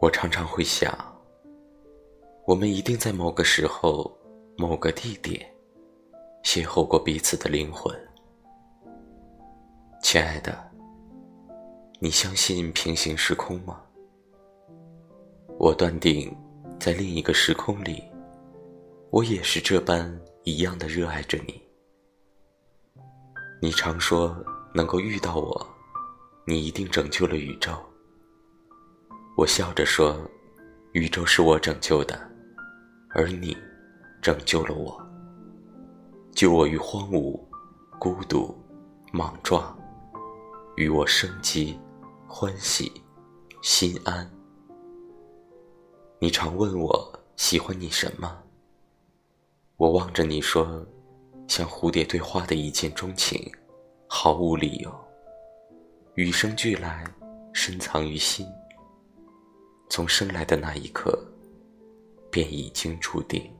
我常常会想，我们一定在某个时候、某个地点邂逅过彼此的灵魂。亲爱的，你相信平行时空吗？我断定，在另一个时空里，我也是这般一样的热爱着你。你常说，能够遇到我，你一定拯救了宇宙。我笑着说：“宇宙是我拯救的，而你拯救了我，救我于荒芜、孤独、莽撞，与我生机、欢喜、心安。”你常问我喜欢你什么？我望着你说：“像蝴蝶对花的一见钟情，毫无理由，与生俱来，深藏于心。”从生来的那一刻，便已经注定。